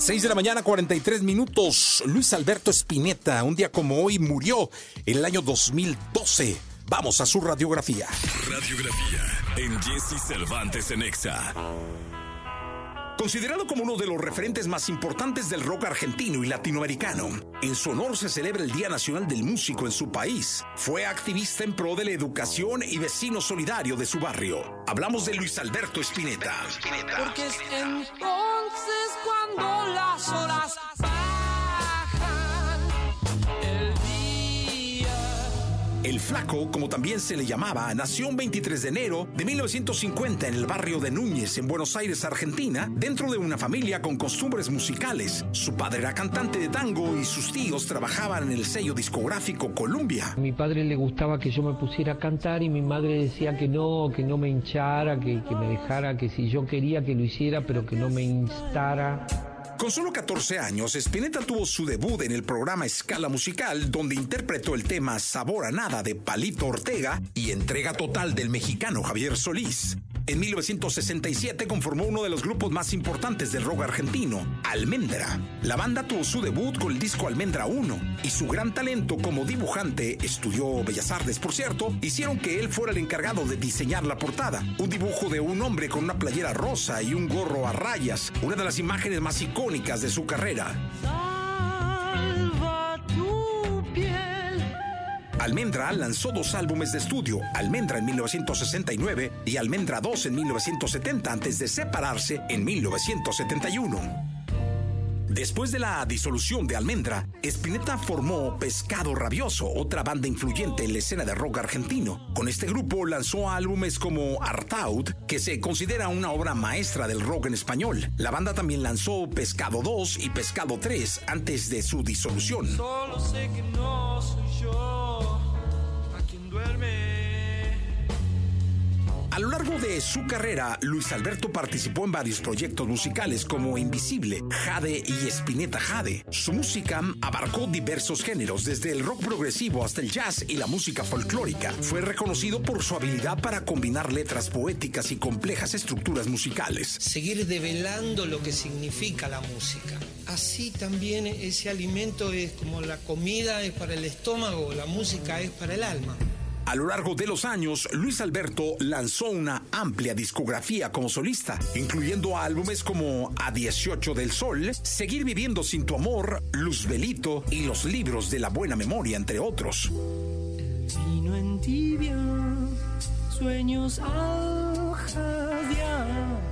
6 de la mañana, 43 minutos. Luis Alberto Spinetta, un día como hoy, murió en el año 2012. Vamos a su radiografía. Radiografía en Jesse Cervantes en Exa. Considerado como uno de los referentes más importantes del rock argentino y latinoamericano, en su honor se celebra el Día Nacional del Músico en su país. Fue activista en pro de la educación y vecino solidario de su barrio. Hablamos de Luis Alberto Spinetta. Porque es entonces cuando las horas El Flaco, como también se le llamaba, nació un 23 de enero de 1950 en el barrio de Núñez, en Buenos Aires, Argentina, dentro de una familia con costumbres musicales. Su padre era cantante de tango y sus tíos trabajaban en el sello discográfico Columbia. A mi padre le gustaba que yo me pusiera a cantar y mi madre decía que no, que no me hinchara, que, que me dejara, que si yo quería que lo hiciera, pero que no me instara. Con solo 14 años, Spinetta tuvo su debut en el programa Escala Musical, donde interpretó el tema Sabor a Nada de Palito Ortega y Entrega Total del mexicano Javier Solís. En 1967 conformó uno de los grupos más importantes del rock argentino, Almendra. La banda tuvo su debut con el disco Almendra 1 y su gran talento como dibujante, estudió Bellas Artes por cierto, hicieron que él fuera el encargado de diseñar la portada. Un dibujo de un hombre con una playera rosa y un gorro a rayas, una de las imágenes más icónicas de su carrera. Almendra lanzó dos álbumes de estudio, Almendra en 1969 y Almendra 2 en 1970, antes de separarse en 1971. Después de la disolución de Almendra, Spinetta formó Pescado Rabioso, otra banda influyente en la escena de rock argentino. Con este grupo lanzó álbumes como Artaud, que se considera una obra maestra del rock en español. La banda también lanzó Pescado 2 y Pescado 3 antes de su disolución. Solo sé que no soy yo a quien duerme. A lo largo de su carrera, Luis Alberto participó en varios proyectos musicales como Invisible, Jade y Spinetta Jade. Su música abarcó diversos géneros, desde el rock progresivo hasta el jazz y la música folclórica. Fue reconocido por su habilidad para combinar letras poéticas y complejas estructuras musicales. seguir develando lo que significa la música. Así también ese alimento es como la comida es para el estómago, la música es para el alma. A lo largo de los años, Luis Alberto lanzó una amplia discografía como solista, incluyendo álbumes como A 18 del Sol, Seguir viviendo sin tu amor, Luzbelito y Los libros de la buena memoria, entre otros. Vino en tibia, sueños al jadear.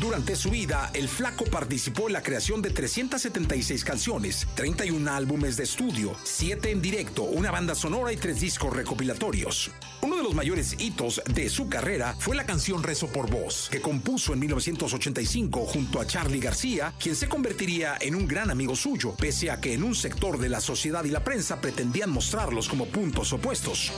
Durante su vida, el flaco participó en la creación de 376 canciones, 31 álbumes de estudio, 7 en directo, una banda sonora y 3 discos recopilatorios. Uno de los mayores hitos de su carrera fue la canción Rezo por Vos, que compuso en 1985 junto a Charlie García, quien se convertiría en un gran amigo suyo, pese a que en un sector de la sociedad y la prensa pretendían mostrarlos como puntos opuestos.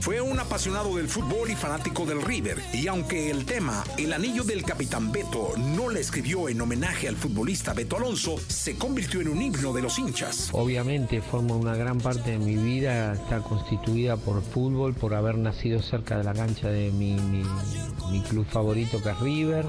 Fue un apasionado del fútbol y fanático del River, y aunque el tema El anillo del capitán Beto no le escribió en homenaje al futbolista Beto Alonso, se convirtió en un himno de los hinchas. Obviamente forma una gran parte de mi vida, está constituida por fútbol, por haber nacido cerca de la cancha de mi, mi- mi club favorito que es River.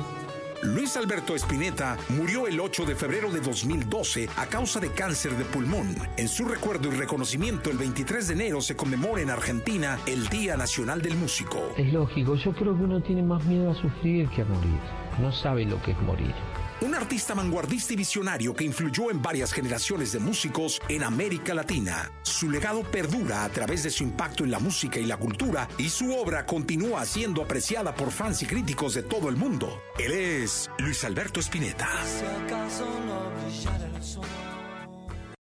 Luis Alberto Spinetta murió el 8 de febrero de 2012 a causa de cáncer de pulmón. En su recuerdo y reconocimiento, el 23 de enero se conmemora en Argentina el Día Nacional del Músico. Es lógico, yo creo que uno tiene más miedo a sufrir que a morir. No sabe lo que es morir. Un artista vanguardista y visionario que influyó en varias generaciones de músicos en América Latina. Su legado perdura a través de su impacto en la música y la cultura y su obra continúa siendo apreciada por fans y críticos de todo el mundo. Él es Luis Alberto Spinetta.